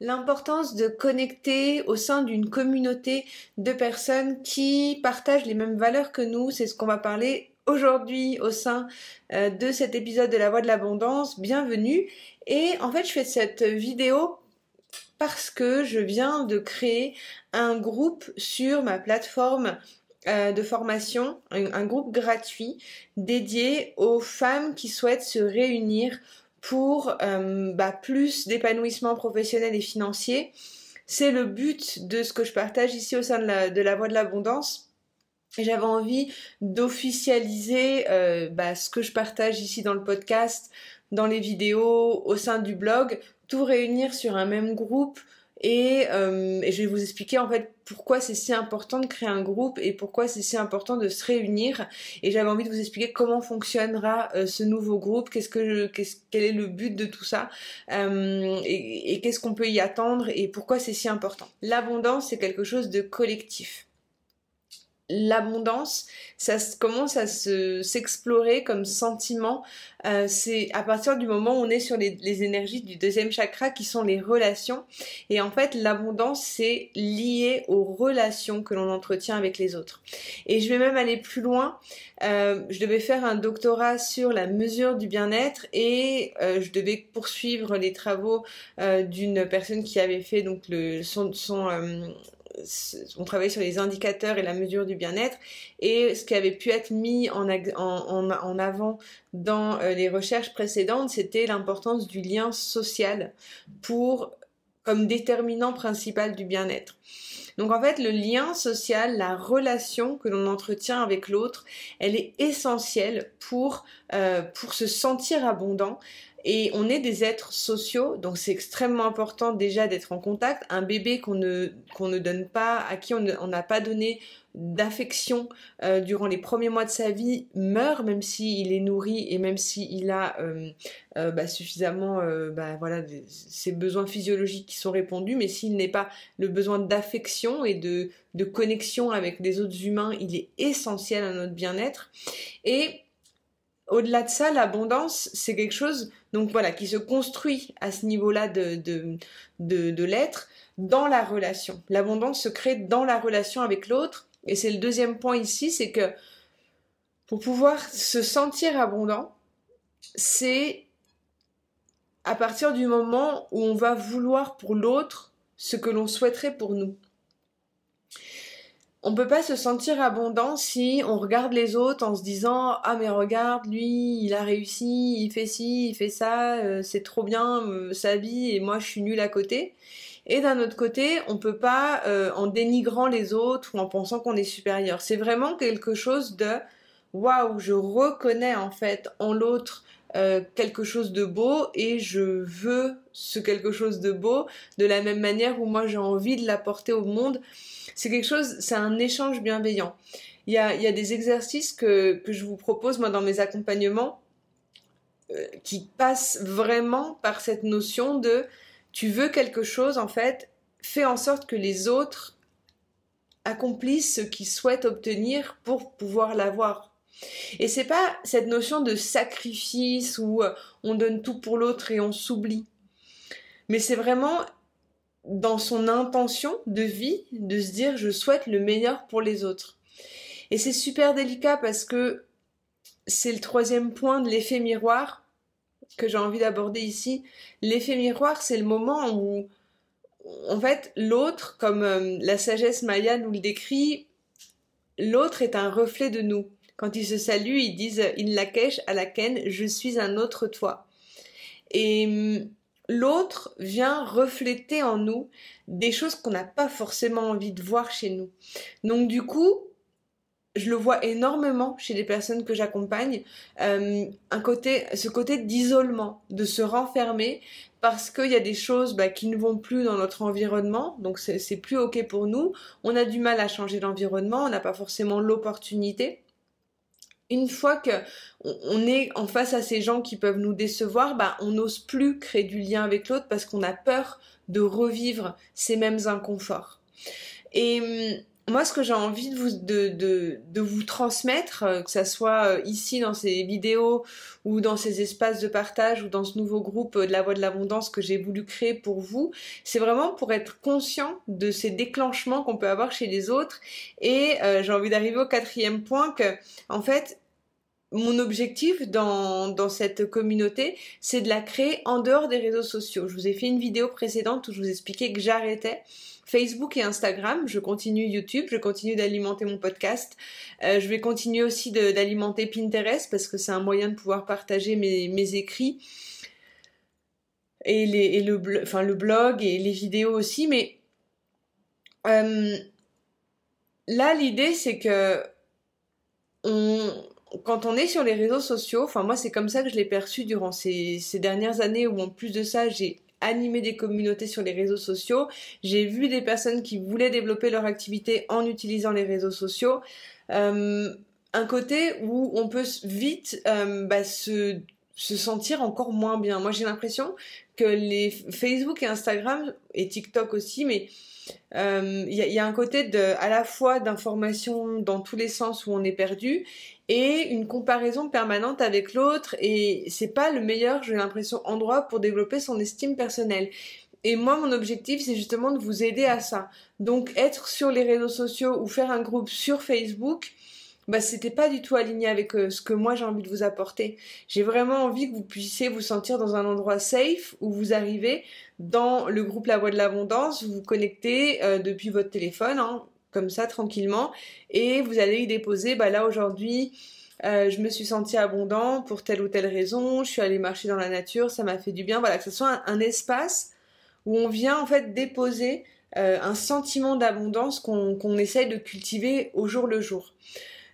l'importance de connecter au sein d'une communauté de personnes qui partagent les mêmes valeurs que nous. C'est ce qu'on va parler aujourd'hui au sein euh, de cet épisode de la Voix de l'Abondance. Bienvenue. Et en fait, je fais cette vidéo parce que je viens de créer un groupe sur ma plateforme euh, de formation, un, groupe gratuit dédié aux femmes qui souhaitent se réunir pour euh, bah, plus d'épanouissement professionnel et financier. C'est le but de ce que je partage ici au sein de la, de la Voie de l'Abondance. J'avais envie d'officialiser euh, bah, ce que je partage ici dans le podcast, dans les vidéos, au sein du blog, tout réunir sur un même groupe euh, et, je vais vous expliquer en fait pourquoi c'est si important de créer un groupe et pourquoi c'est si important de se réunir. Et j'avais envie de vous expliquer comment fonctionnera euh, ce nouveau groupe, qu'est-ce que, quel est le but de tout ça, euh, et, et qu'est-ce qu'on peut y attendre et pourquoi c'est si important. L'abondance c'est quelque chose de collectif l'abondance, ça commence à se s'explorer comme sentiment. Euh, c'est à partir du moment où on est sur les, énergies du deuxième chakra qui sont les relations. Et en fait, l'abondance c'est lié aux relations que l'on entretient avec les autres. Et je vais même aller plus loin. Euh, je devais faire un doctorat sur la mesure du bien-être et euh, je devais poursuivre les travaux d'une personne qui avait fait donc le son, son on travaillait sur les indicateurs et la mesure du bien-être et ce qui avait pu être mis en, avant dans euh, les recherches précédentes, c'était l'importance du lien social pour comme déterminant principal du bien-être. Donc en fait, le lien social, la relation que l'on entretient avec l'autre, elle est essentielle pour, euh, pour se sentir abondant et on est des êtres sociaux, donc c'est extrêmement important déjà d'être en contact. Un bébé qu'on ne, donne pas, à qui on n'a pas donné d'affection euh, durant les premiers mois de sa vie meurt même s'il est nourri et même s'il a euh, euh, bah, suffisamment bah, voilà ses besoins physiologiques qui sont répondus mais s'il n'est pas le besoin d'affection et de, de connexion avec les autres humains il est essentiel à notre bien-être et au-delà de ça, l'abondance, c'est quelque chose donc voilà qui se construit à ce niveau-là de, de, de, l'être dans la relation. L'abondance se crée dans la relation avec l'autre. Et c'est le deuxième point ici, c'est que pour pouvoir se sentir abondant, c'est à partir du moment où on va vouloir pour l'autre ce que l'on souhaiterait pour nous on peut pas se sentir abondant si on regarde les autres en se disant ah mais regarde lui il a réussi il fait ci il fait ça euh, c'est trop bien euh, sa vie et moi je suis nulle à côté. Et d'un autre côté on peut pas euh, en dénigrant les autres ou en pensant qu'on est supérieur. C'est vraiment quelque chose de waouh je reconnais en fait en l'autre quelque chose de beau et je veux ce quelque chose de beau de la même manière où moi j'ai envie de l'apporter au monde c'est quelque chose, c'est un échange bienveillant. Il y a, il y a des exercices que, que je vous propose, moi, dans mes accompagnements, euh, qui passent vraiment par cette notion de tu veux quelque chose, en fait, fais en sorte que les autres accomplissent ce qu'ils souhaitent obtenir pour pouvoir l'avoir. Et c'est pas cette notion de sacrifice où euh, on donne tout pour l'autre et on s'oublie. Mais c'est vraiment dans son intention de vie de se dire je souhaite le meilleur pour les autres. Et c'est super délicat parce que c'est le troisième point de l'effet miroir que j'ai envie d'aborder ici. L'effet miroir, c'est le moment où, en fait, l'autre, comme euh, la sagesse maya nous le décrit, l'autre est un reflet de nous. Quand ils se saluent, ils disent in lakesh à je suis un autre toi. Et hum, l'autre vient refléter en nous des choses qu'on n'a pas forcément envie de voir chez nous. Donc du coup, je le vois énormément chez les personnes que j'accompagne, euh, côté, ce côté d'isolement, de se renfermer parce qu'il y a des choses bah, qui ne vont plus dans notre environnement, donc c'est plus ok pour nous. On a du mal à changer l'environnement, on n'a pas forcément l'opportunité une fois que on est en face à ces gens qui peuvent nous décevoir, bah on n'ose plus créer du lien avec l'autre parce qu'on a peur de revivre ces mêmes inconforts. Et hum, moi, ce que j'ai envie de vous, transmettre, euh, que ça soit euh, ici dans ces vidéos ou dans ces espaces de partage ou dans ce nouveau groupe euh, de la voix de l'abondance que j'ai voulu créer pour vous, c'est vraiment pour être conscient de ces déclenchements qu'on peut avoir chez les autres. Et j'ai envie d'arriver au quatrième point que, en fait, mon objectif dans, cette communauté, c'est de la créer en dehors des réseaux sociaux. Je vous ai fait une vidéo précédente où je vous expliquais que j'arrêtais Facebook et Instagram. Je continue YouTube, je continue d'alimenter mon podcast. Euh, je vais continuer aussi d'alimenter Pinterest parce que c'est un moyen de pouvoir partager mes, écrits et, le blog et les vidéos aussi. Mais euh, là, l'idée, c'est que on, quand on est sur les réseaux sociaux, enfin moi c'est comme ça que je l'ai perçu durant ces, ces dernières années où en plus de ça j'ai animer des communautés sur les réseaux sociaux. J'ai vu des personnes qui voulaient développer leur activité en utilisant les réseaux sociaux. Euh, un côté où on peut vite euh, bah, se, se sentir encore moins bien. Moi j'ai l'impression que les Facebook et Instagram et TikTok aussi, mais il euh, y, a un côté à la fois d'information dans tous les sens où on est perdu et une comparaison permanente avec l'autre et c'est pas le meilleur, j'ai l'impression, endroit pour développer son estime personnelle. Et moi, mon objectif, c'est justement de vous aider à ça. Donc, être sur les réseaux sociaux ou faire un groupe sur Facebook, bah, c'était pas du tout aligné avec euh, ce que moi j'ai envie de vous apporter. J'ai vraiment envie que vous puissiez vous sentir dans un endroit safe où vous arrivez dans le groupe La Voix de l'Abondance, vous vous connectez euh, depuis votre téléphone, hein, comme ça tranquillement et vous allez y déposer bah là aujourd'hui euh, je me suis sentie abondant pour telle ou telle raison, je suis allée marcher dans la nature, ça m'a fait du bien, voilà, que ce soit un, espace où on vient en fait déposer un sentiment d'abondance qu'on essaye de cultiver au jour le jour.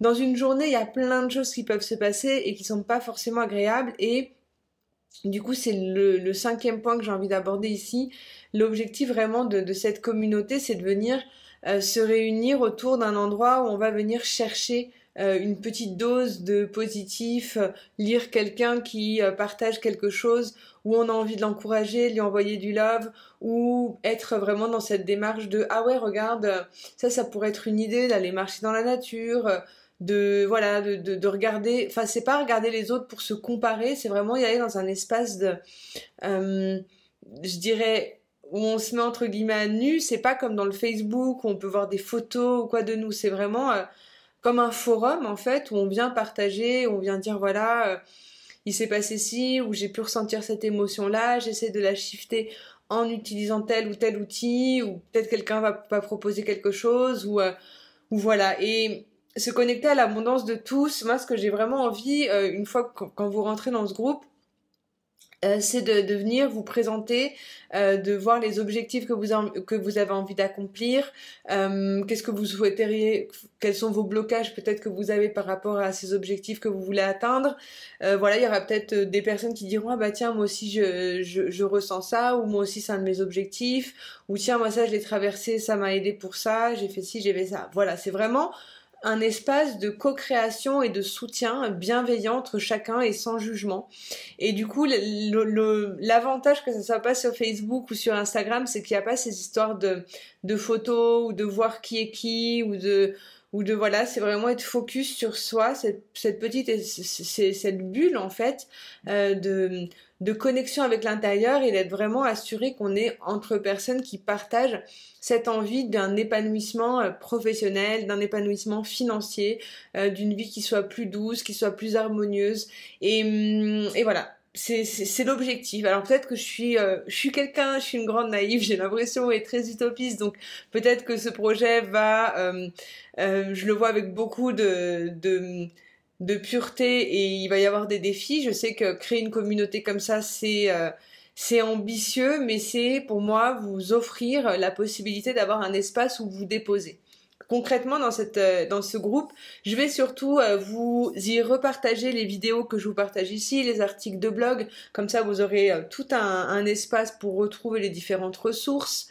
Dans une journée, il y a plein de choses qui peuvent se passer et qui sont pas forcément agréables et du coup, c'est le, cinquième point que j'ai envie d'aborder ici. L'objectif vraiment de, de cette communauté, c'est de venir euh, se réunir autour d'un endroit où on va venir chercher euh, une petite dose de positif, euh, lire quelqu'un qui partage quelque chose, où on a envie de l'encourager, lui envoyer du love, ou être vraiment dans cette démarche de ah ouais regarde ça ça pourrait être une idée d'aller marcher dans la nature, de voilà de, de, de regarder, enfin c'est pas regarder les autres pour se comparer, c'est vraiment y aller dans un espace de je dirais où on se met entre guillemets à nu, c'est pas comme dans le Facebook où on peut voir des photos ou quoi de nous, c'est vraiment euh, comme un forum en fait où on vient partager, on vient dire voilà, euh, il s'est passé ci, ou j'ai pu ressentir cette émotion là, j'essaie de la shifter en utilisant tel ou tel outil, ou peut-être quelqu'un va, proposer quelque chose, ou, euh, ou voilà. Et se connecter à l'abondance de tous, moi ce que j'ai vraiment envie, une fois que, quand vous rentrez dans ce groupe, euh, c'est de, venir vous présenter, euh, de voir les objectifs que vous, que vous avez envie d'accomplir, euh, qu'est-ce que vous souhaiteriez, quels sont vos blocages peut-être que vous avez par rapport à ces objectifs que vous voulez atteindre. voilà, il y aura peut-être des personnes qui diront ah bah tiens moi aussi je, je ressens ça ou moi aussi c'est un de mes objectifs ou tiens moi ça je l'ai traversé, ça m'a aidé pour ça, j'ai fait ci, j'ai fait ça. Voilà, c'est vraiment un espace de co-création et de soutien bienveillant entre chacun et sans jugement. Et du coup, l'avantage que ça soit pas sur Facebook ou sur Instagram, c'est qu'il n'y a pas ces histoires de, photos ou de voir qui est qui ou de ou de voilà, c'est vraiment être focus sur soi, cette, cette petite, c'est cette bulle en fait euh, de de connexion avec l'intérieur et d'être vraiment assuré qu'on est entre personnes qui partagent cette envie d'un épanouissement euh, professionnel, d'un épanouissement financier, euh, d'une vie qui soit plus douce, qui soit plus harmonieuse. Et, et voilà, c'est l'objectif. Alors peut-être que je suis, euh, suis quelqu'un, je suis une grande naïve, j'ai l'impression est très utopiste, donc peut-être que ce projet va, je le vois avec beaucoup de, de pureté et il va y avoir des défis. Je sais que créer une communauté comme ça, c'est c'est ambitieux, mais c'est pour moi vous offrir la possibilité d'avoir un espace où vous déposez concrètement dans cette euh, dans ce groupe, je vais surtout euh, vous y repartager les vidéos que je vous partage ici, les articles de blog, comme ça vous aurez euh, tout un, espace pour retrouver les différentes ressources.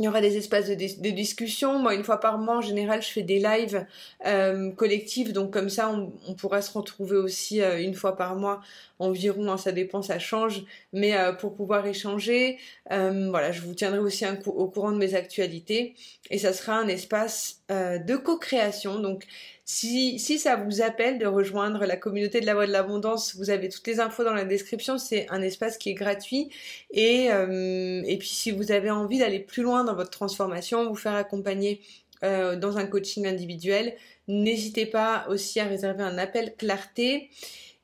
Il y aura des espaces de, discussion. Moi, une fois par mois, en général, je fais des lives euh, collectifs. Donc, comme ça, on, pourra se retrouver aussi euh, une fois par mois environ. Hein, ça dépend, ça change. Mais euh, pour pouvoir échanger, voilà, je vous tiendrai aussi au courant de mes actualités. Et ça sera un espace de co-création. Donc, si, ça vous appelle de rejoindre la communauté de la voix de l'abondance, vous avez toutes les infos dans la description. C'est un espace qui est gratuit. Et, euh, et puis si vous avez envie d'aller plus loin dans votre transformation, vous faire accompagner euh, dans un coaching individuel, n'hésitez pas aussi à réserver un appel clarté.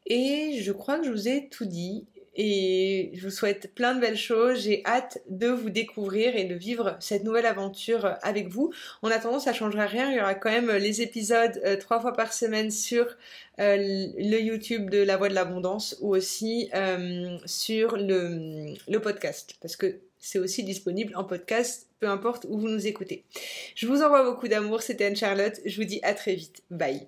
Et je crois que je vous ai tout dit et je vous souhaite plein de belles choses. J'ai hâte de vous découvrir et de vivre cette nouvelle aventure avec vous. En attendant, ça changera rien. Il y aura quand même les épisodes euh, trois fois par semaine sur euh, le YouTube de La Voix de l'Abondance ou aussi euh, sur le, le podcast parce que c'est aussi disponible en podcast, peu importe où vous nous écoutez. Je vous envoie beaucoup d'amour. C'était Anne-Charlotte. Je vous dis à très vite. Bye.